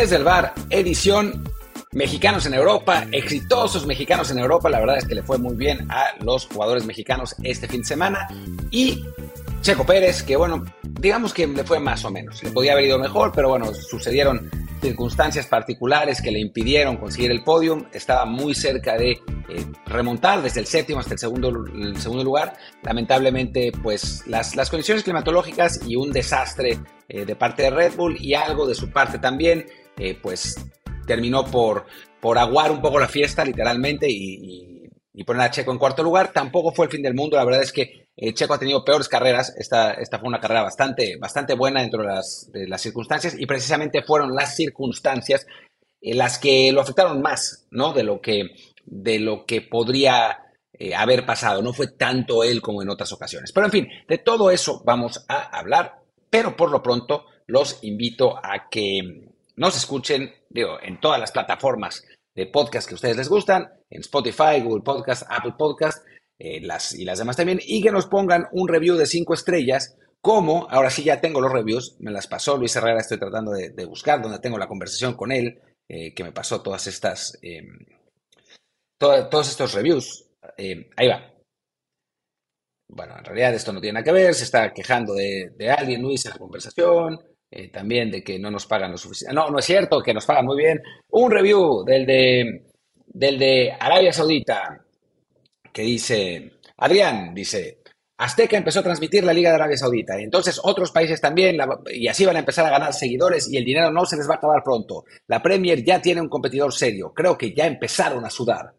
desde el bar, edición Mexicanos en Europa, exitosos mexicanos en Europa. La verdad es que le fue muy bien a los jugadores mexicanos este fin de semana. Y Checo Pérez, que bueno, digamos que le fue más o menos. Le podía haber ido mejor, pero bueno, sucedieron circunstancias particulares que le impidieron conseguir el podium. Estaba muy cerca de eh, remontar desde el séptimo hasta el segundo, segundo lugar. Lamentablemente, pues las, las condiciones climatológicas y un desastre eh, de parte de Red Bull y algo de su parte también, eh, pues terminó por, por aguar un poco la fiesta, literalmente, y, poner a Checo en cuarto lugar. Tampoco fue el fin del mundo, la verdad es que eh, Checo ha tenido peores carreras. Esta, esta fue una carrera bastante, bastante buena dentro de las, circunstancias, y precisamente fueron las circunstancias las que lo afectaron más, ¿no? De lo que, de lo que podría eh, haber pasado. No fue tanto él como en otras ocasiones. Pero en fin, de todo eso vamos a hablar, pero por lo pronto los invito a que nos escuchen, digo, en todas las plataformas de podcast que ustedes les gustan, en Spotify, Google Podcast, Apple Podcast eh, las, y las demás también, y que nos pongan un review de cinco estrellas, como, ahora sí ya tengo los reviews, me las pasó Luis Herrera, estoy tratando de, buscar donde tengo la conversación con él, eh, que me pasó todas estas, em, todos estos reviews. Em, ahí va. Bueno, en realidad esto no tiene nada que ver, se está quejando de, de alguien, Luis, en la conversación. Eh, también de que no nos pagan lo suficiente. No, no es cierto, que nos pagan muy bien. Un review del de, del de Arabia Saudita que dice, Adrián, dice, Azteca empezó a transmitir la Liga de Arabia Saudita, y entonces otros países también, y así van a empezar a ganar seguidores y el dinero no se les va a acabar pronto. La Premier ya tiene un competidor serio, creo que ya empezaron a sudar.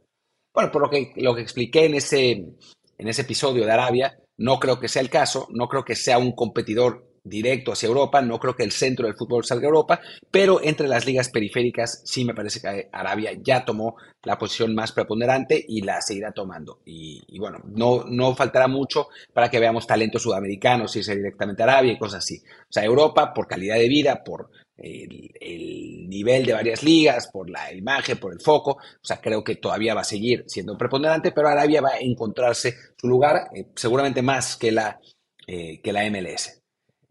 Bueno, por lo que, lo que expliqué en ese, en ese episodio de Arabia, no creo que sea el caso, no creo que sea un competidor directo hacia Europa. No creo que el centro del fútbol salga a Europa, pero entre las ligas periféricas sí me parece que Arabia ya tomó la posición más preponderante y la seguirá tomando. Y, bueno, no, no faltará mucho para que veamos talentos sudamericanos irse directamente a Arabia y cosas así. O sea, Europa por calidad de vida, por el, nivel de varias ligas, por la imagen, por el foco. O sea, creo que todavía va a seguir siendo preponderante, pero Arabia va a encontrarse su lugar, eh, seguramente más que la, eh, que la MLS.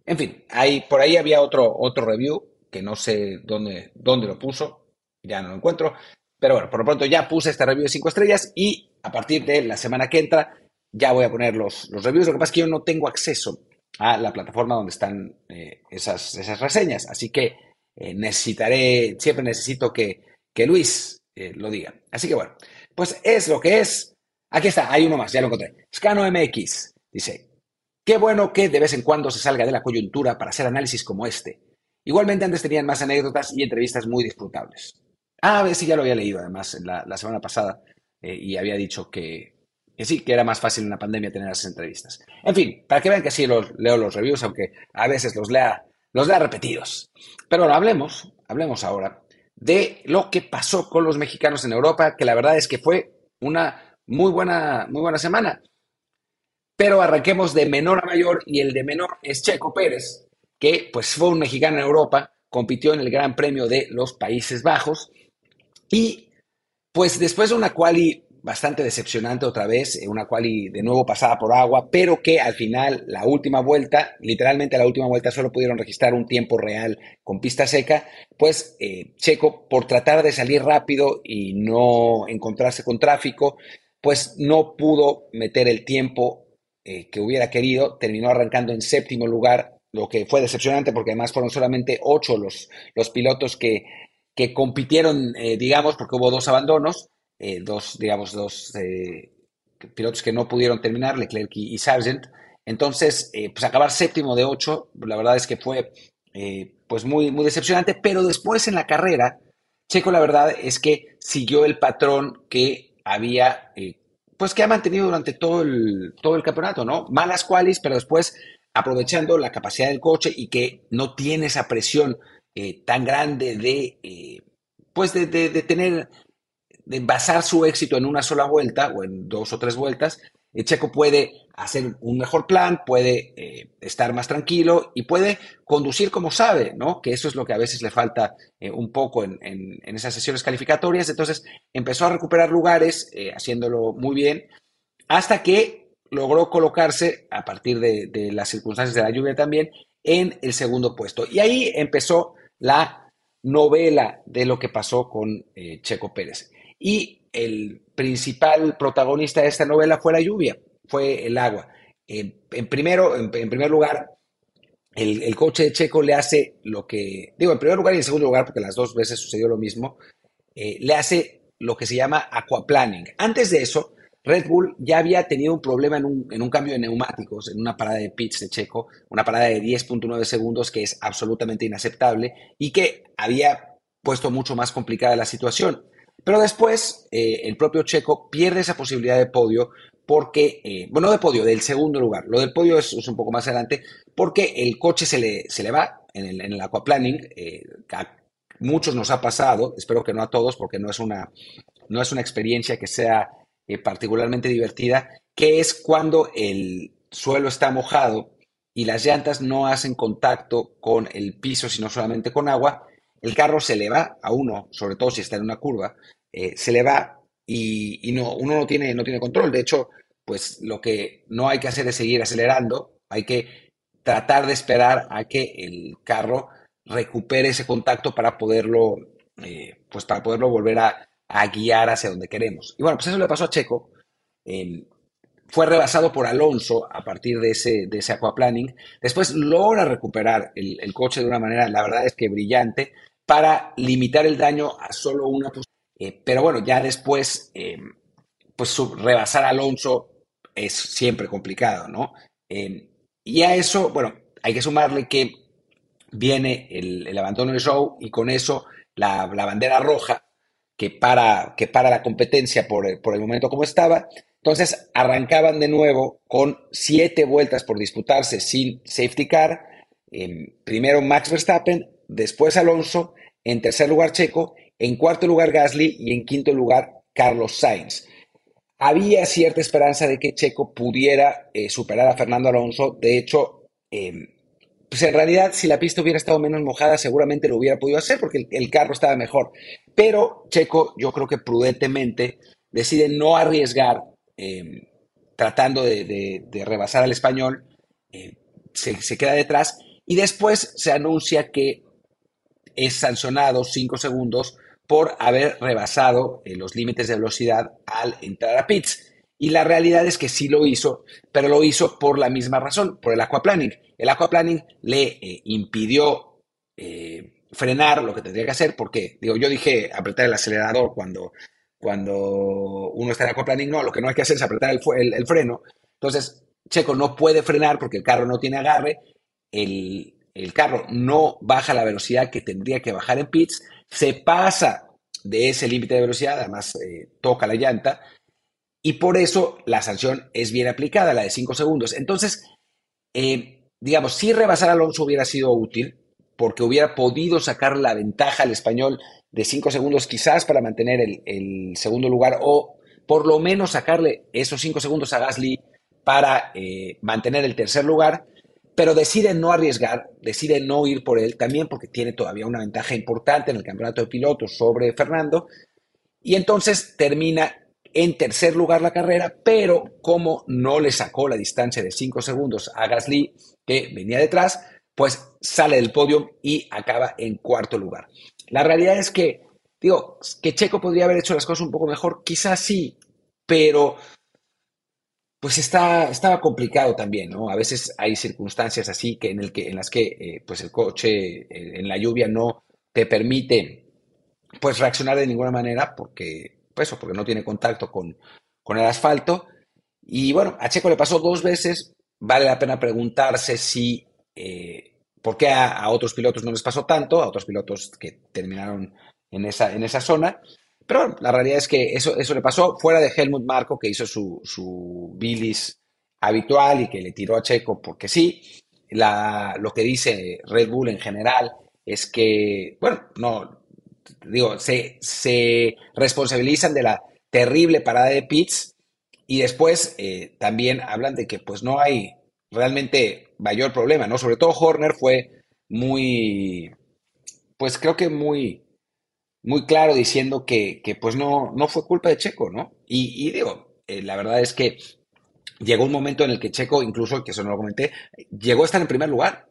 En fin, hay, por ahí había otro, otro review que no sé dónde, dónde lo puso, ya no lo encuentro. Pero bueno, por lo pronto ya puse este review de 5 estrellas y a partir de la semana que entra ya voy a poner los, los reviews. Lo que pasa es que yo no tengo acceso a la plataforma donde están eh, esas, esas reseñas. Así que eh, necesitaré, siempre necesito que, que Luis eh, lo diga. Así que bueno, pues es lo que es. Aquí está, hay uno más, ya lo encontré. Scano MX dice, Qué bueno que de vez en cuando se salga de la coyuntura para hacer análisis como este. Igualmente antes tenían más anécdotas y entrevistas muy disfrutables. Ah, a ver ya lo había leído además la, semana pasada eh, y había dicho que, sí, que era más fácil en la pandemia tener esas entrevistas. En fin, para que vean que sí los, leo los reviews, aunque a veces los lea, los repetidos. Pero bueno, hablemos, hablemos ahora de lo que pasó con los mexicanos en Europa, que la verdad es que fue una muy buena, muy buena semana. Pero arranquemos de menor a mayor y el de menor es Checo Pérez, que pues fue un mexicano en Europa, compitió en el Gran Premio de los Países Bajos y pues después de una quali bastante decepcionante otra vez, eh, una quali de nuevo pasada por agua, pero que al final la última vuelta, literalmente la última vuelta solo pudieron registrar un tiempo real con pista seca, pues eh, Checo por tratar de salir rápido y no encontrarse con tráfico, pues no pudo meter el tiempo eh, que hubiera querido, terminó arrancando en séptimo lugar, lo que fue decepcionante porque además fueron solamente ocho los, los pilotos que, que compitieron, eh, digamos, porque hubo dos abandonos, eh, dos, digamos, dos pilotos que no pudieron terminar, Leclerc y, Sargent. Entonces, pues acabar séptimo de ocho, la verdad es que fue pues muy, muy decepcionante, pero después en la carrera, Checo la verdad es que siguió el patrón que había pues que ha mantenido durante todo el, todo el campeonato, ¿no? Malas qualis, pero después aprovechando la capacidad del coche y que no tiene esa presión eh, tan grande de, eh, pues de, de, tener, de basar su éxito en una sola vuelta o en dos o tres vueltas, el Checo puede hacer un mejor plan, puede eh, estar más tranquilo y puede conducir como sabe, ¿no? Que eso es lo que a veces le falta eh, un poco en, esas sesiones calificatorias. Entonces empezó a recuperar lugares, eh, haciéndolo muy bien, hasta que logró colocarse, a partir de, las circunstancias de la lluvia también, en el segundo puesto. Y ahí empezó la novela de lo que pasó con eh, Checo Pérez. Y el principal protagonista de esta novela fue la lluvia, fue el agua. en, primero, en, primer lugar, el, coche de Checo le hace lo que, digo, en primer lugar y en segundo lugar, porque las dos veces sucedió lo mismo, eh, le hace lo que se llama aquaplaning. Antes de eso, Red Bull ya había tenido un problema en un, cambio de neumáticos, en una parada de pits de Checo, una parada de 10.9 segundos que es absolutamente inaceptable y que había puesto mucho más complicada la situación. Pero después eh, el propio Checo pierde esa posibilidad de podio porque, eh, bueno, de podio, del segundo lugar. Lo del podio es, un poco más adelante porque el coche se le, se le va en el, en el aquaplaning. Eh, a muchos nos ha pasado, espero que no a todos porque no es una, no es una experiencia que sea particularmente divertida, que es cuando el suelo está mojado y las llantas no hacen contacto con el piso, sino solamente con agua, el carro se le va a uno, sobre todo si está en una curva, eh, se le va y, no, uno no tiene, no tiene control. De hecho, pues lo que no hay que hacer es seguir acelerando, hay que tratar de esperar a que el carro recupere ese contacto para poderlo, eh, pues para poderlo volver a, a guiar hacia donde queremos. Y bueno, pues eso le pasó a Checo. Fue rebasado por Alonso a partir de ese, de ese aquaplaning. Después logra recuperar el, coche de una manera, la verdad es que brillante, para limitar el daño a solo una posición. Eh, pero bueno, ya después, em, pues rebasar Alonso es siempre complicado, ¿no? Em, y a eso, bueno, hay que sumarle que viene el, abandono del show y con eso la, la bandera roja que para, que para la competencia por el, por el momento como estaba. Entonces arrancaban de nuevo con siete vueltas por disputarse sin safety car. primero Max Verstappen, después Alonso, en tercer lugar Checo, en cuarto lugar Gasly y en quinto lugar Carlos Sainz. Había cierta esperanza de que Checo pudiera eh, superar a Fernando Alonso. De hecho, em, pues en realidad, si la pista hubiera estado menos mojada, seguramente lo hubiera podido hacer porque el, carro estaba mejor. Pero Checo, yo creo que prudentemente decide no arriesgar em, tratando de, rebasar al español, eh, se, queda detrás y después se anuncia que es sancionado cinco segundos por haber rebasado eh, los límites de velocidad al entrar a pits. Y la realidad es que sí lo hizo, pero lo hizo por la misma razón, por el aquaplaning. El aquaplaning le eh, impidió eh, frenar lo que tendría que hacer, porque, digo, yo dije apretar el acelerador cuando, cuando uno está en aquaplaning, no, lo que no hay que hacer es apretar el, freno. Entonces, Checo no puede frenar porque el carro no tiene agarre, el, carro no baja la velocidad que tendría que bajar en pits, se pasa de ese límite de velocidad, además eh, toca la llanta, y por eso la sanción es bien aplicada, la de 5 segundos. Entonces, digamos, si rebasar a Alonso hubiera sido útil, porque hubiera podido sacar la ventaja al español de cinco segundos quizás para mantener el, segundo lugar o por lo menos sacarle esos cinco segundos a Gasly para eh, mantener el tercer lugar, pero decide no arriesgar, decide no ir por él también porque tiene todavía una ventaja importante en el campeonato de pilotos sobre Fernando y entonces termina en tercer lugar la carrera, pero como no le sacó la distancia de 5 segundos a Gasly, que venía detrás, pues sale del podio y acaba en cuarto lugar. La realidad es que, digo, que Checo podría haber hecho las cosas un poco mejor, quizás sí, pero pues está, estaba complicado también, ¿no? A veces hay circunstancias así que en, el que, en las que eh, pues el coche eh, en la lluvia no te permite pues reaccionar de ninguna manera porque pues, porque no tiene contacto con, con el asfalto. Y bueno, a Checo le pasó dos veces. Vale la pena preguntarse si, eh, ¿por qué a, otros pilotos no les pasó tanto? A otros pilotos que terminaron en esa, en esa zona. Pero la realidad es que eso, eso le pasó fuera de Helmut Marco, que hizo su, su bilis habitual y que le tiró a Checo porque sí. La, lo que dice Red Bull en general es que, bueno, no, digo, se, se responsabilizan de la terrible parada de Pitts y después eh, también hablan de que pues no hay realmente mayor problema, ¿no? Sobre todo Horner fue muy, pues creo que muy, muy claro diciendo que, pues no, no fue culpa de Checo, ¿no? Y, digo, eh, la verdad es que llegó un momento en el que Checo, incluso, que eso no lo comenté, llegó a estar en primer lugar.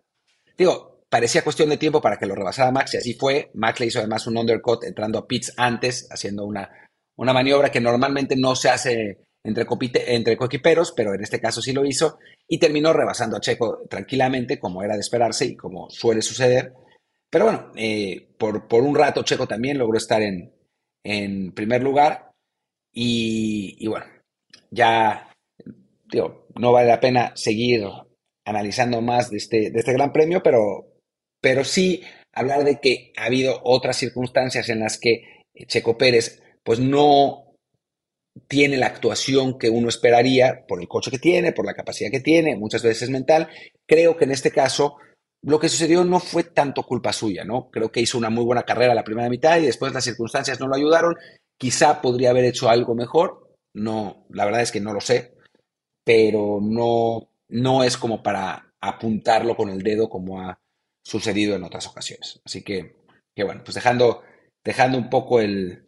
Digo, parecía cuestión de tiempo para que lo rebasara Max y así fue. Max le hizo además un undercut entrando a pits antes, haciendo una, una maniobra que normalmente no se hace entre, entre coequiperos, pero en este caso sí lo hizo y terminó rebasando a Checo tranquilamente, como era de esperarse y como suele suceder. Pero bueno, eh, por, por, un rato Checo también logró estar en, en primer lugar y, y bueno, ya digo, no vale la pena seguir analizando más de este, de este gran premio, pero, pero sí hablar de que ha habido otras circunstancias en las que Checo Pérez pues no tiene la actuación que uno esperaría por el coche que tiene, por la capacidad que tiene, muchas veces mental. Creo que en este caso lo que sucedió no fue tanto culpa suya, ¿no? Creo que hizo una muy buena carrera la primera mitad y después las circunstancias no lo ayudaron. Quizá podría haber hecho algo mejor. No, la verdad es que no lo sé, pero no, no es como para apuntarlo con el dedo como ha sucedido en otras ocasiones. Así que, que bueno, pues dejando, dejando un poco el,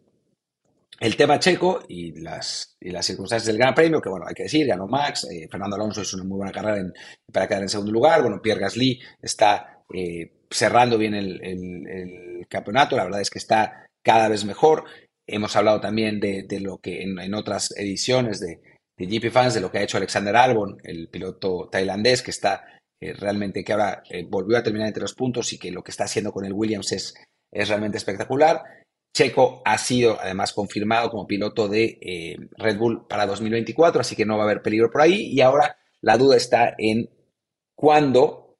el tema checo y las, y las circunstancias del Gran Premio, que bueno, hay que decir, ganó Max, eh, Fernando Alonso hizo una muy buena carrera para quedar en segundo lugar, bueno, Pierre Gasly está eh, cerrando bien el, el, campeonato, la verdad es que está cada vez mejor. Hemos hablado también de, de lo que en, en, otras ediciones de, de GP Fans, de lo que ha hecho Alexander Albon, el piloto tailandés, que está eh, realmente, que ahora eh, volvió a terminar entre los puntos y que lo que está haciendo con el Williams es, es realmente espectacular. Checo ha sido además confirmado como piloto de eh, Red Bull para 2024, así que no va a haber peligro por ahí. Y ahora la duda está en cuándo,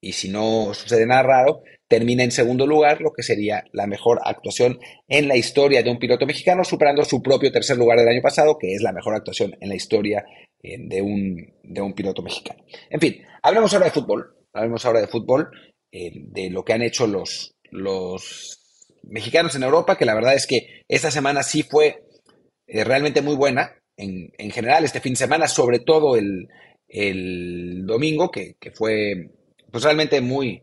y si no sucede nada raro, termina en segundo lugar, lo que sería la mejor actuación en la historia de un piloto mexicano, superando su propio tercer lugar del año pasado, que es la mejor actuación en la historia eh, de, un, de un piloto mexicano. En fin, hablemos ahora de fútbol, hablemos ahora de fútbol, eh, de lo que han hecho los, los mexicanos en Europa, que la verdad es que esta semana sí fue eh, realmente muy buena, en, en, general este fin de semana, sobre todo el, el domingo, que, que fue pues realmente muy,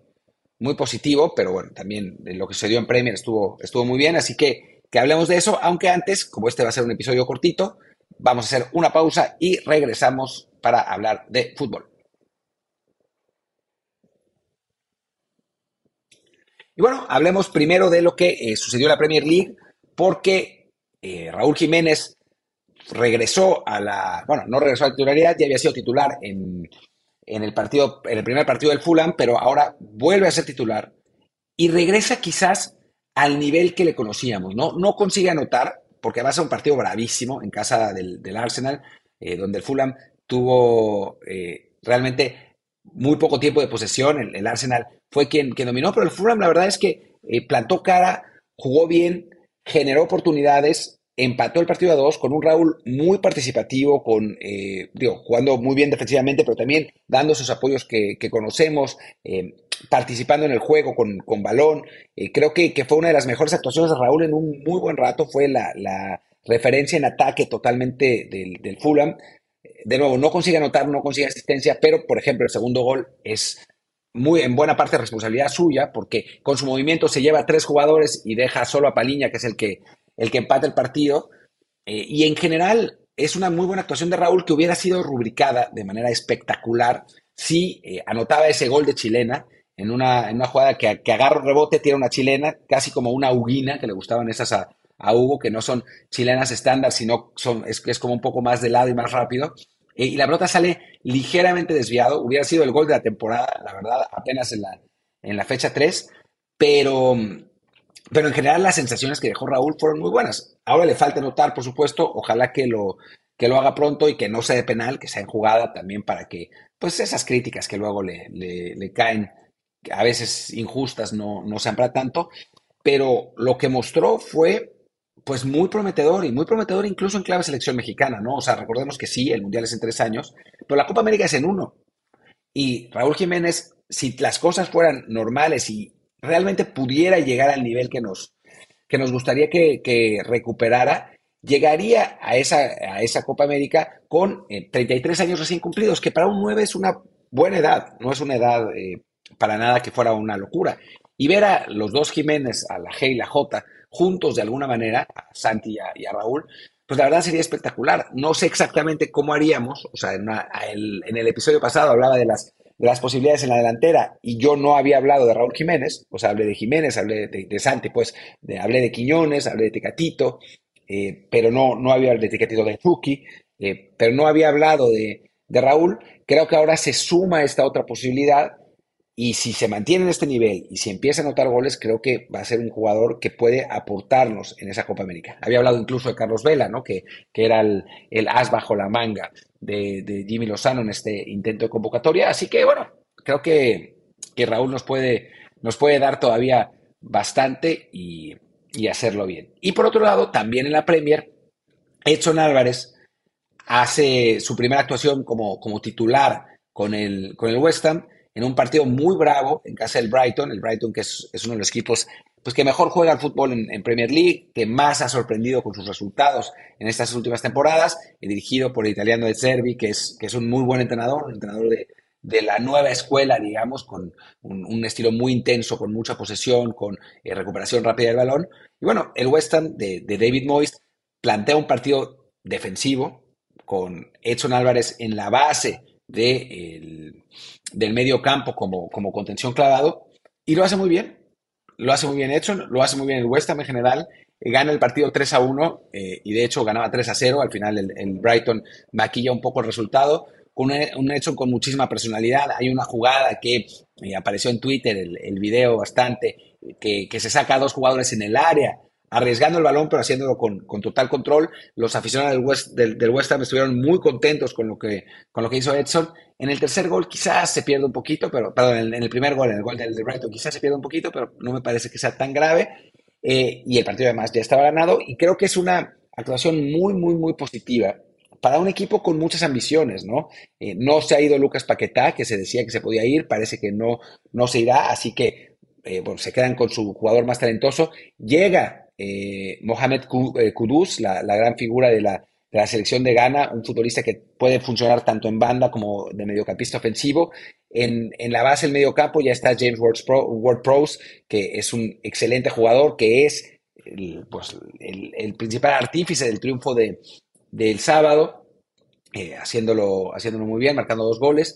muy positivo, pero bueno, también lo que sucedió en Premier estuvo, estuvo muy bien, así que que hablemos de eso, aunque antes, como este va a ser un episodio cortito, vamos a hacer una pausa y regresamos para hablar de fútbol. Y bueno, hablemos primero de lo que eh, sucedió en la Premier League, porque eh, Raúl Jiménez regresó a la, bueno, no regresó a la titularidad, ya había sido titular en, en el partido, en el primer partido del Fulham, pero ahora vuelve a ser titular y regresa quizás al nivel que le conocíamos, ¿no? No consigue anotar, porque va a ser un partido bravísimo en casa del, Arsenal, eh, donde el Fulham tuvo eh, realmente muy poco tiempo de posesión, el, Arsenal fue quien, quien, dominó, pero el Fulham la verdad es que eh, plantó cara, jugó bien, generó oportunidades, empató el partido a dos con un Raúl muy participativo, con, eh, digo, jugando muy bien defensivamente, pero también dando esos apoyos que, conocemos, eh, participando en el juego con, con balón. Eh, creo que, que, fue una de las mejores actuaciones de Raúl en un muy buen rato, fue la, la referencia en ataque totalmente del, del, Fulham. De nuevo, no consigue anotar, no consigue asistencia, pero por ejemplo el segundo gol es muy en buena parte responsabilidad suya, porque con su movimiento se lleva a tres jugadores y deja solo a Paliña, que es el que el que empata el partido. Eh, y en general es una muy buena actuación de Raúl que hubiera sido rubricada de manera espectacular si eh, anotaba ese gol de chilena en una, en una jugada que, que, agarra rebote, tiene una chilena, casi como una huguina, que le gustaban esas a, Hugo, que no son chilenas estándar, sino son, es, es como un poco más de lado y más rápido. Eh, y la pelota sale ligeramente desviado. Hubiera sido el gol de la temporada, la verdad, apenas en la, en la fecha 3. Pero, pero en general las sensaciones que dejó Raúl fueron muy buenas. Ahora le falta notar, por supuesto, ojalá que lo, que lo haga pronto y que no sea de penal, que sea en jugada también para que pues esas críticas que luego le, le, caen, a veces injustas, no, no sean para tanto. Pero lo que mostró fue pues muy prometedor y muy prometedor incluso en clave selección mexicana, ¿no? O sea, recordemos que sí, el Mundial es en tres años, pero la Copa América es en uno. Y Raúl Jiménez, si las cosas fueran normales y realmente pudiera llegar al nivel que nos, que nos gustaría que, recuperara, llegaría a esa, a esa Copa América con 33 eh, años recién cumplidos, que para un 9 es una buena edad, no es una edad eh, para nada que fuera una locura. Y ver a los dos Jiménez, a la G y la J, juntos de alguna manera, a Santi y a, Raúl, pues la verdad sería espectacular. No sé exactamente cómo haríamos, o sea, en el episodio pasado hablaba de las las posibilidades en la delantera y yo no había hablado de Raúl Jiménez, o sea, hablé de Jiménez, hablé de, Santi, pues hablé de Quiñones, hablé de Tecatito, eh, pero no, no había hablado de Tecatito de Chucky, eh, pero no había hablado de, de Raúl. Creo que ahora se suma esta otra posibilidad y si se mantiene en este nivel y si empieza a anotar goles, creo que va a ser un jugador que puede aportarnos en esa Copa América. Había hablado incluso de Carlos Vela, ¿no? que, que era el, as bajo la manga de, Jimmy Lozano en este intento de convocatoria. Así que, bueno, creo que, que Raúl nos puede, nos puede dar todavía bastante y, y hacerlo bien. Y por otro lado, también en la Premier, Edson Álvarez hace su primera actuación como, como titular con el, con el West Ham en un partido muy bravo en casa del Brighton, el Brighton que es, uno de los equipos pues, que mejor juega al fútbol en, Premier League, que más ha sorprendido con sus resultados en estas últimas temporadas, dirigido por el italiano de Servi, que es, que es un muy buen entrenador, entrenador de, la nueva escuela, digamos, con un, estilo muy intenso, con mucha posesión, con eh, recuperación rápida del balón. Y bueno, el West Ham de, de David Moyes plantea un partido defensivo, con Edson Álvarez en la base del medio campo como, como contención clavado y lo hace muy bien. Lo hace muy bien hecho, lo hace muy bien el West Ham en general. Eh, gana el partido 3 a 1 eh, y de hecho ganaba 3 a 0. Al final el, Brighton maquilla un poco el resultado. Con un, hecho con muchísima personalidad. Hay una jugada que eh, apareció en Twitter, el, el video bastante, que, que se saca a dos jugadores en el área arriesgando el balón, pero haciéndolo con, total control. Los aficionados del West, del, West Ham estuvieron muy contentos con lo, que, con lo que hizo Edson. En el tercer gol quizás se pierde un poquito, pero, perdón, en, el primer gol, en el gol del, Brighton, quizás se pierde un poquito, pero no me parece que sea tan grave. Eh, y el partido además ya estaba ganado y creo que es una actuación muy, muy, muy positiva para un equipo con muchas ambiciones, ¿no? Eh, no se ha ido Lucas Paquetá, que se decía que se podía ir, parece que no, no se irá, así que eh, se quedan con su jugador más talentoso. Llega eh, Mohamed eh, Kudus, la, gran figura de la, selección de Ghana, un futbolista que puede funcionar tanto en banda como de mediocampista ofensivo. En, la base del mediocampo ya está James Ward-Prowse, que es un excelente jugador, que es el, pues, principal artífice del triunfo de, del sábado, eh, haciéndolo, haciéndolo muy bien, marcando dos goles.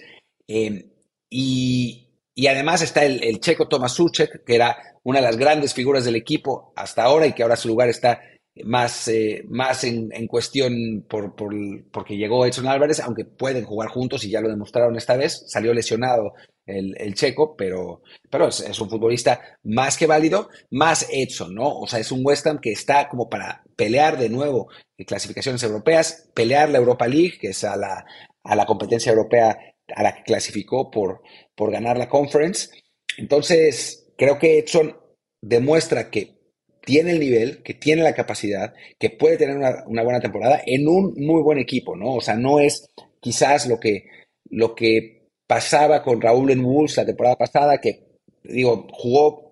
y, y además está el, checo Tomas Suchek, que era una de las grandes figuras del equipo hasta ahora y que ahora su lugar está más, eh, más en, cuestión por, porque llegó Edson Álvarez, aunque pueden jugar juntos y ya lo demostraron esta vez. Salió lesionado el, checo, pero, pero es, un futbolista más que válido, más Edson, ¿no? O sea, es un West Ham que está como para pelear de nuevo en clasificaciones europeas, pelear la Europa League, que es a la, a la competencia europea a la que clasificó por, por ganar la conference. Entonces, creo que Edson demuestra que tiene el nivel, que tiene la capacidad, que puede tener una, buena temporada en un muy buen equipo, ¿no? O sea, no es quizás lo que, lo que pasaba con Raúl en Wolves la temporada pasada, que, digo, jugó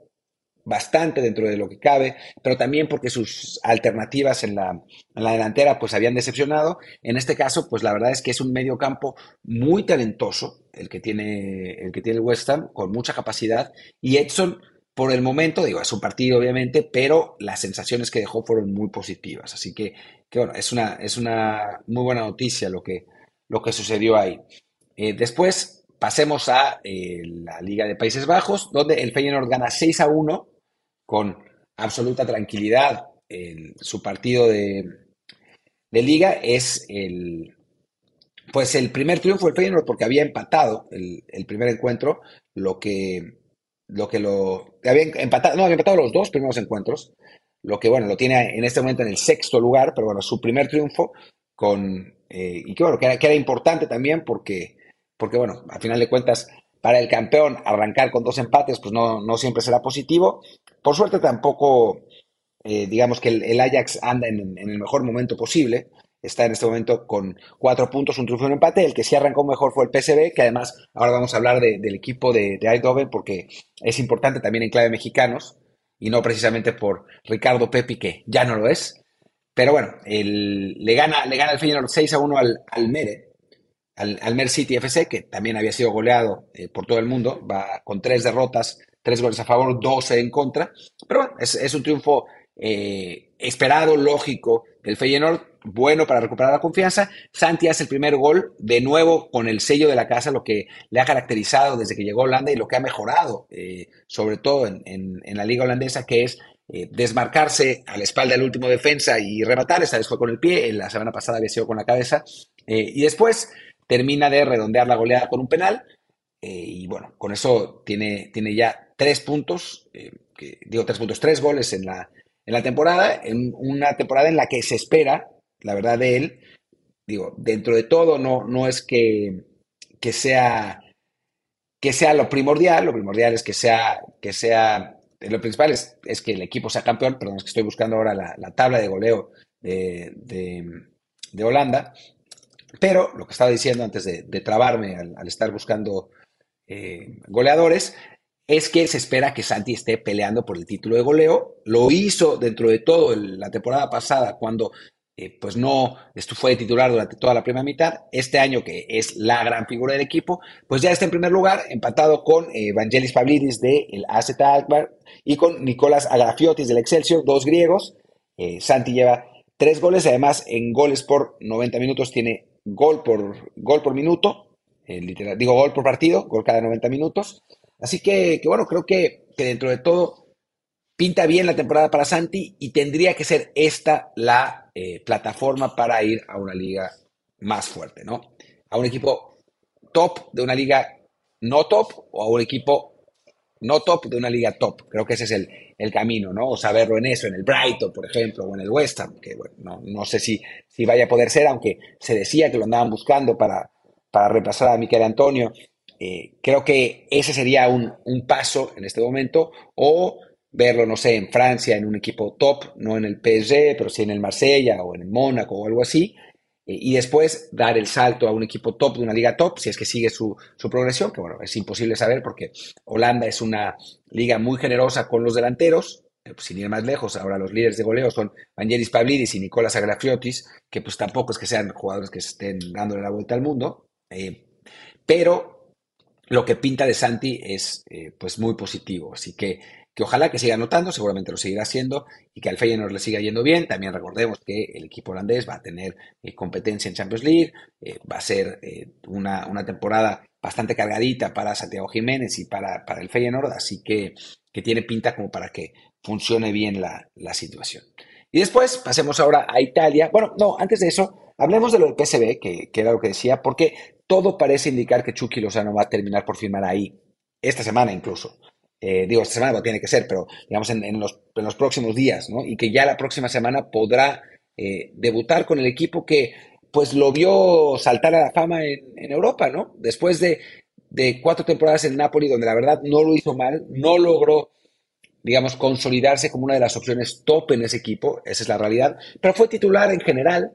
bastante dentro de lo que cabe, pero también porque sus alternativas en la, delantera pues habían decepcionado. En este caso, pues la verdad es que es un medio campo muy talentoso el que tiene el que tiene el West Ham, con mucha capacidad, y Edson por el momento, digo, es un partido obviamente, pero las sensaciones que dejó fueron muy positivas. Así que, que bueno, es una, es una muy buena noticia lo que, lo que sucedió ahí. Eh, después pasemos a eh, la Liga de Países Bajos, donde el Feyenoord gana 6 a 1 con absoluta tranquilidad en su partido de, liga es el, pues el primer triunfo del Feyenoord porque había empatado el, primer encuentro, lo que lo que lo había empatado, no, había empatado los dos primeros encuentros, lo que bueno, lo tiene en este momento en el sexto lugar, pero bueno, su primer triunfo con eh, y que bueno, que era, que era, importante también porque porque bueno, al final de cuentas para el campeón arrancar con dos empates, pues no, no siempre será positivo. Por suerte tampoco, eh, digamos que el, Ajax anda en, el mejor momento posible. Está en este momento con cuatro puntos, un triunfo y un empate. El que sí arrancó mejor fue el PSV, que además ahora vamos a hablar del equipo de, de porque es importante también en clave mexicanos y no precisamente por Ricardo Pepi, que ya no lo es. Pero bueno, le, gana, le gana el Feyenoord 6 a 1 al, al Mere al, al Mer City FC, que también había sido goleado eh, por todo el mundo, va con tres derrotas, tres goles a favor, 12 en contra. Pero bueno, es, un triunfo eh, esperado, lógico del Feyenoord, bueno para recuperar la confianza. Santi hace el primer gol, de nuevo con el sello de la casa, lo que le ha caracterizado desde que llegó a Holanda y lo que ha mejorado, eh, sobre todo en, la liga holandesa, que es desmarcarse a la espalda del último defensa y rematar. Esta vez fue con el pie, la semana pasada había sido con la cabeza. Y después termina de redondear la goleada con un penal. y bueno, con eso tiene, tiene ya tres puntos, que, digo tres puntos, tres goles en la, en la temporada, en una temporada en la que se espera la verdad de él. Digo, dentro de todo no, no es que, que, sea, que sea lo primordial, lo primordial es que sea, que sea lo principal es, que el equipo sea campeón, perdón, es que estoy buscando ahora la, tabla de goleo de, de, Holanda, pero lo que estaba diciendo antes de, trabarme al, estar buscando eh, goleadores, es que se espera que Santi esté peleando por el título de goleo. Lo hizo dentro de todo la temporada pasada cuando eh, pues no fue titular durante toda la primera mitad. Este año, que es la gran figura del equipo, pues ya está en primer lugar, empatado con eh, Evangelis Pavlidis del AZ Alkmaar y con Nicolás Agrafiotis del Excelsior, dos griegos. Eh, Santi lleva tres goles, además en goles por 90 minutos tiene gol por, gol por minuto, literal, digo gol por partido, gol cada 90 minutos. Así que, que bueno, creo que, que dentro de todo pinta bien la temporada para Santi y tendría que ser esta la eh, plataforma para ir a una liga más fuerte, ¿no? A un equipo top de una liga no top o a un equipo no top de una liga top. Creo que ese es el, camino, ¿no? O saberlo en eso, en el Brighton, por ejemplo, o en el West Ham, que bueno, no, sé si, si vaya a poder ser, aunque se decía que lo andaban buscando para, para reemplazar a Miquel Antonio. Eh, creo que ese sería un, un paso en este momento, o verlo, no sé, en Francia, en un equipo top, no en el PSG, pero sí en el Marsella o en el Mónaco o algo así, y después dar el salto a un equipo top de una liga top, si es que sigue su, progresión, que bueno, es imposible saber porque Holanda es una liga muy generosa con los delanteros, eh, sin ir más lejos, ahora los líderes de goleo son Vangelis Pavlidis y Nicolás Agrafiotis, que pues tampoco es que sean jugadores que estén dándole la vuelta al mundo, eh, pero lo que pinta de Santi es pues muy positivo, así que que ojalá que siga anotando, seguramente lo seguirá haciendo y que al Feyenoord le siga yendo bien. También recordemos que el equipo holandés va a tener eh, competencia en Champions League, eh, va a ser eh, una, temporada bastante cargadita para Santiago Jiménez y para, para el Feyenoord, así que, que, tiene pinta como para que funcione bien la, situación. Y después pasemos ahora a Italia. Bueno, no, antes de eso, hablemos de lo del PSV, que, que era lo que decía, porque todo parece indicar que Chucky Lozano va a terminar por firmar ahí, esta semana incluso. Eh, digo, esta semana tiene que ser, pero digamos en, los, en, los, próximos días, ¿no? Y que ya la próxima semana podrá eh, debutar con el equipo que pues lo vio saltar a la fama en, Europa, ¿no? Después de, de, cuatro temporadas en Napoli, donde la verdad no lo hizo mal, no logró, digamos, consolidarse como una de las opciones top en ese equipo, esa es la realidad, pero fue titular en general,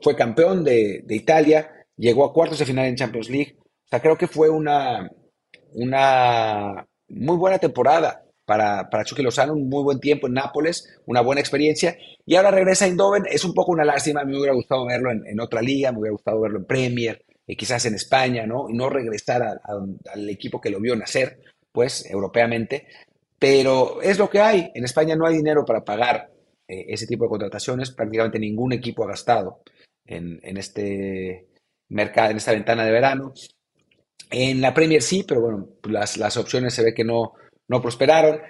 fue campeón de, de Italia, llegó a cuartos de final en Champions League, o sea, creo que fue una, una muy buena temporada para, para Chucky Lozano, un muy buen tiempo en Nápoles, una buena experiencia. Y ahora regresa a Eindhoven. Es un poco una lástima. Me hubiera gustado verlo en, otra liga, me hubiera gustado verlo en Premier, y quizás en España, ¿no? Y no regresar al equipo que lo vio nacer, pues, europeamente. Pero es lo que hay. En España no hay dinero para pagar eh, ese tipo de contrataciones. Prácticamente ningún equipo ha gastado en, en este mercado, en esta ventana de verano. En la Premier sí, pero bueno, las, las opciones se ve que no, no prosperaron.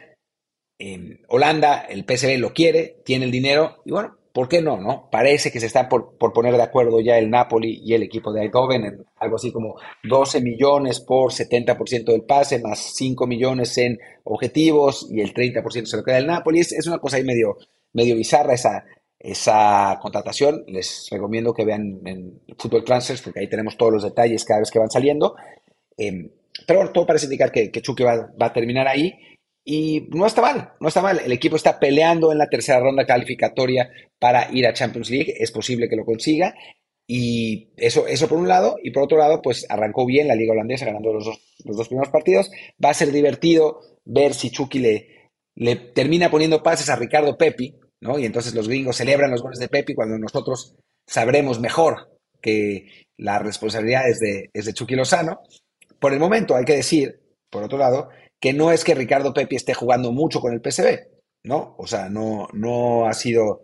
En Holanda, el PSV lo quiere, tiene el dinero y bueno, ¿por qué no? no? Parece que se está por, poner de acuerdo ya el Napoli y el equipo de Eindhoven en algo así como 12 millones por 70% del pase, más 5 millones en objetivos y el 30% se lo queda el Napoli. Es, es, una cosa ahí medio, medio bizarra esa, esa contratación. Les recomiendo que vean en Football Transfers porque ahí tenemos todos los detalles cada vez que van saliendo. Em, pero bueno, todo parece indicar que, que Chucky va, a terminar ahí. Y no está mal, no está mal. El equipo está peleando en la tercera ronda calificatoria para ir a Champions League. Es posible que lo consiga. Y eso, eso por un lado. Y por otro lado, pues arrancó bien la liga holandesa ganando los dos, los dos primeros partidos. Va a ser divertido ver si Chucky le, le termina poniendo pases a Ricardo Pepi, ¿no? Y entonces los gringos celebran los goles de Pepi cuando nosotros sabremos mejor que la responsabilidad es de, es de Chucky Lozano. Por el momento hay que decir, por otro lado, que no es que Ricardo Pepi esté jugando mucho con el PSV, ¿no? O sea, no, no ha sido,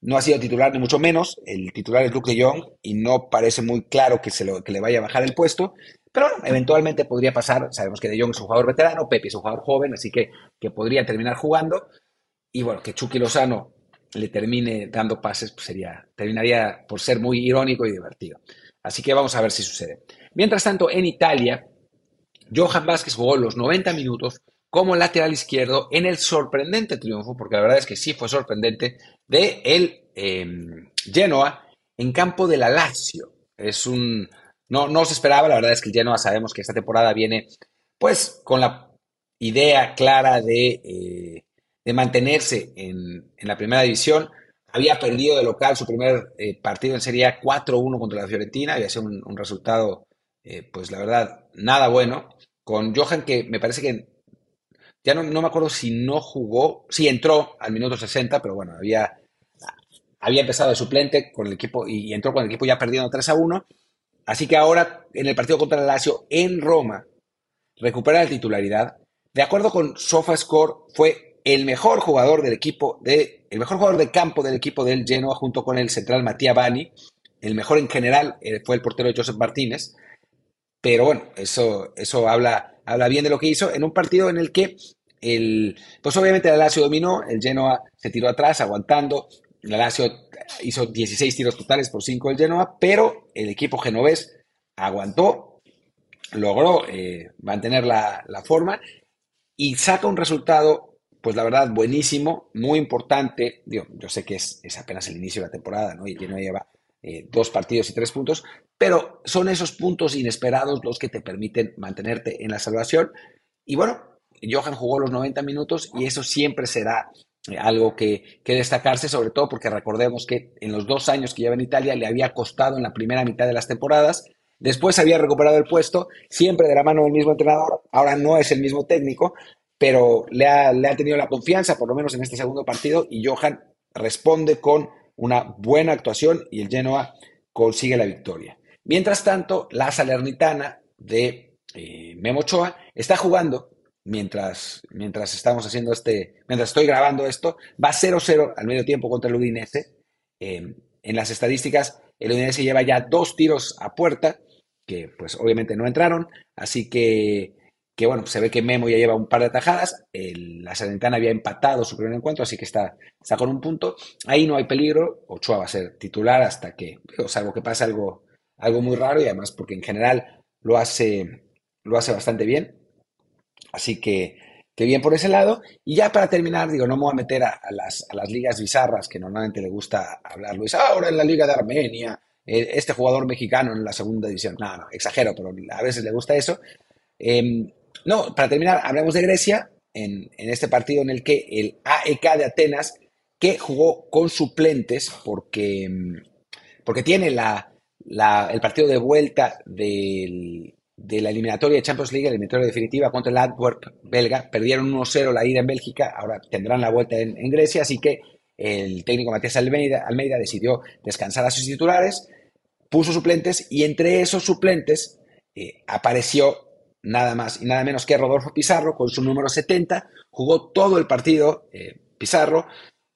no ha sido titular ni mucho menos. El titular es Luke de Jong y no parece muy claro que, se lo, que le vaya a bajar el puesto. Pero bueno, eventualmente podría pasar. Sabemos que De Jong es un jugador veterano, Pepe es un jugador joven, así que, que podría terminar jugando. Y bueno, que Chucky Lozano le termine dando pases, pues sería, terminaría por ser muy irónico y divertido. Así que vamos a ver si sucede. Mientras tanto, en Italia, Johan Vázquez jugó los 90 minutos como lateral izquierdo en el sorprendente triunfo, porque la verdad es que sí fue sorprendente, de el em, Genoa en campo de la Lazio. Es un... No, no se esperaba, la verdad es que el Genoa sabemos que esta temporada viene pues con la idea clara de, eh, de mantenerse en, la primera división. Había perdido de local su primer eh, partido en Serie A 4-1 contra la Fiorentina, había sido un, resultado, eh, pues la verdad, nada bueno. Con Johan, que me parece que ya no, me acuerdo si no jugó, sí entró al minuto 60, pero bueno, había, había empezado de suplente con el equipo y, entró con el equipo ya perdiendo 3 a 1. Así que ahora en el partido contra el Lazio en Roma recupera la titularidad. De acuerdo con SofaScore, fue el mejor jugador del equipo, de, el mejor jugador de campo del equipo del Genoa junto con el central Matías Bani. El mejor en general eh, fue el portero Joseph Martínez. Pero bueno, eso, eso habla, habla bien de lo que hizo en un partido en el que el, pues obviamente el Lazio dominó, el Genoa se tiró atrás aguantando, el Lazio hizo 16 tiros totales por 5 del Genoa, pero el equipo genovés aguantó, logró eh, mantener la, forma y saca un resultado, pues la verdad, buenísimo, muy importante. Yo sé que es, apenas el inicio de la temporada, ¿no? Y el Genoa lleva eh, dos partidos y tres puntos, pero son esos puntos inesperados los que te permiten mantenerte en la salvación. Y bueno, Johan jugó los 90 minutos y eso siempre será eh, algo que, destacarse, sobre todo porque recordemos que en los dos años que lleva en Italia le había costado en la primera mitad de las temporadas, después había recuperado el puesto, siempre de la mano del mismo entrenador, ahora no es el mismo técnico, pero le ha, le ha tenido la confianza, por lo menos en este segundo partido, y Johan responde con una buena actuación y el Genoa consigue la victoria. Mientras tanto, la Salernitana de eh, Memo Ochoa está jugando mientras, mientras estamos haciendo este, mientras estoy grabando esto, va 0-0 al medio tiempo contra el Udinese. Eh, en las estadísticas, el Udinese lleva ya dos tiros a puerta, que pues obviamente no entraron, así que, que bueno, se ve que Memo ya lleva un par de atajadas, la Salernitana había empatado su primer encuentro, así que está, está con un punto, ahí no hay peligro, Ochoa va a ser titular hasta que, o salvo que pase algo, algo muy raro y además porque en general lo hace, lo hace bastante bien, Así que, que bien por ese lado. Y ya para terminar, digo, no me voy a meter a, las, ligas bizarras que normalmente le gusta hablar Luis. Ahora en la Liga de Armenia, eh, este jugador mexicano en la segunda división. No, no, exagero, pero a veces le gusta eso. Em, no, para terminar, hablemos de Grecia en, este partido en el que el AEK de Atenas, que jugó con suplentes porque, porque tiene el partido de vuelta de la eliminatoria de Champions League, la eliminatoria definitiva contra el Antwerp belga. Perdieron 1-0 la ida en Bélgica, ahora tendrán la vuelta en, Grecia, así que el técnico Matías Almeida, Almeida, decidió descansar a sus titulares, puso suplentes y entre esos suplentes eh, apareció nada más y nada menos que Rodolfo Pizarro con su número 70, jugó todo el partido eh, Pizarro,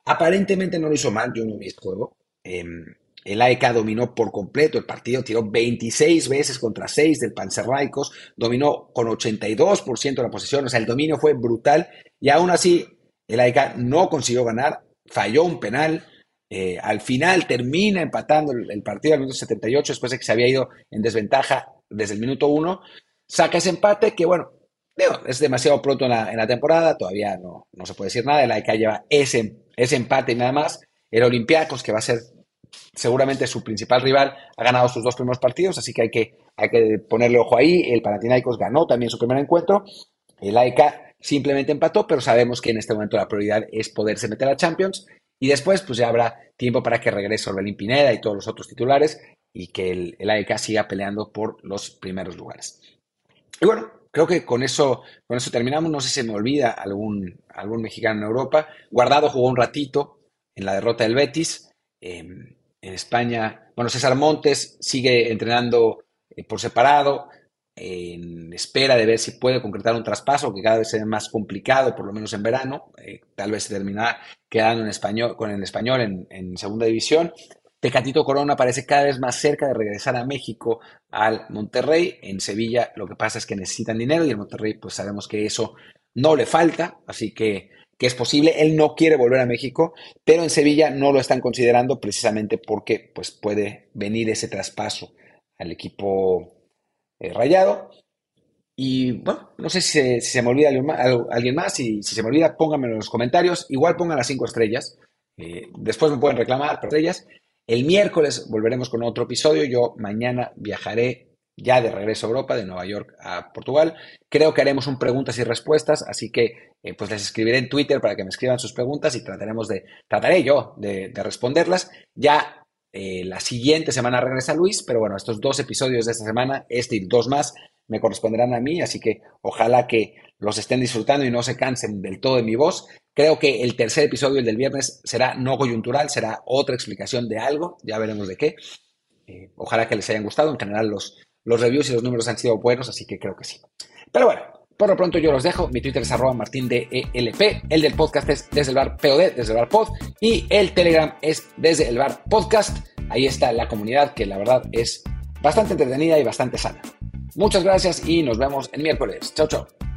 aparentemente no lo hizo mal, yo no vi el juego. Em, el AEK dominó por completo el partido, tiró 26 veces contra 6 del Panzerraicos, dominó con 82% de la posesión, o sea, el dominio fue brutal y aún así el AEK no consiguió ganar, falló un penal, eh, al final termina empatando el, partido al minuto 78 después de que se había ido en desventaja desde el minuto 1, saca ese empate que bueno, es demasiado pronto en la, temporada, todavía no, no, se puede decir nada, el AEK lleva ese, ese empate y nada más, el Olympiacos que va a ser seguramente su principal rival ha ganado sus dos primeros partidos, así que hay que, hay que ponerle ojo ahí. El Panathinaikos ganó también su primer encuentro. El AEK simplemente empató, pero sabemos que en este momento la prioridad es poderse meter a Champions. Y después, pues ya habrá tiempo para que regrese Orbelín Pineda y todos los otros titulares y que el, el AEK siga peleando por los primeros lugares. Y bueno, creo que con eso, con eso terminamos. No sé si se me olvida algún, algún mexicano en Europa. Guardado jugó un ratito en la derrota del Betis. Em, en España, bueno, César Montes sigue entrenando eh, por separado. en espera de ver si puede concretar un traspaso que cada vez se más complicado, por lo menos en verano. Eh, tal vez se terminará quedando en español, con el español en, segunda división. Tecatito Corona parece cada vez más cerca de regresar a México al Monterrey. En Sevilla lo que pasa es que necesitan dinero y el Monterrey pues sabemos que eso no le falta, así que, que es posible. Él no quiere volver a México, pero en Sevilla no lo están considerando precisamente porque pues puede venir ese traspaso al equipo eh, rayado. Y bueno, no sé si se, me olvida alguien más, y si se me olvida, pónganmelo en los comentarios. Igual pongan las cinco estrellas. Eh, después me pueden reclamar estrellas. El miércoles volveremos con otro episodio. Yo mañana viajaré ya de regreso a Europa, de Nueva York a Portugal. Creo que haremos un preguntas y respuestas, así que eh, pues les escribiré en Twitter para que me escriban sus preguntas y trataremos de, trataré yo de, de responderlas. Ya eh, la siguiente semana regresa Luis, pero bueno, estos dos episodios de esta semana, este y dos más, me corresponderán a mí, así que ojalá que los estén disfrutando y no se cansen del todo de mi voz. Creo que el tercer episodio, el del viernes, será no coyuntural, será otra explicación de algo, ya veremos de qué. Eh, ojalá que les hayan gustado, en general los, los reviews y los números han sido buenos, así que creo que sí. Pero bueno, por lo pronto yo los dejo. Mi Twitter es arroba martindelp. El del podcast es desde el bar POD, desde el bar pod. Y el Telegram es desde el bar podcast. Ahí está la comunidad que la verdad es bastante entretenida y bastante sana. Muchas gracias y nos vemos el miércoles. Chao, chao.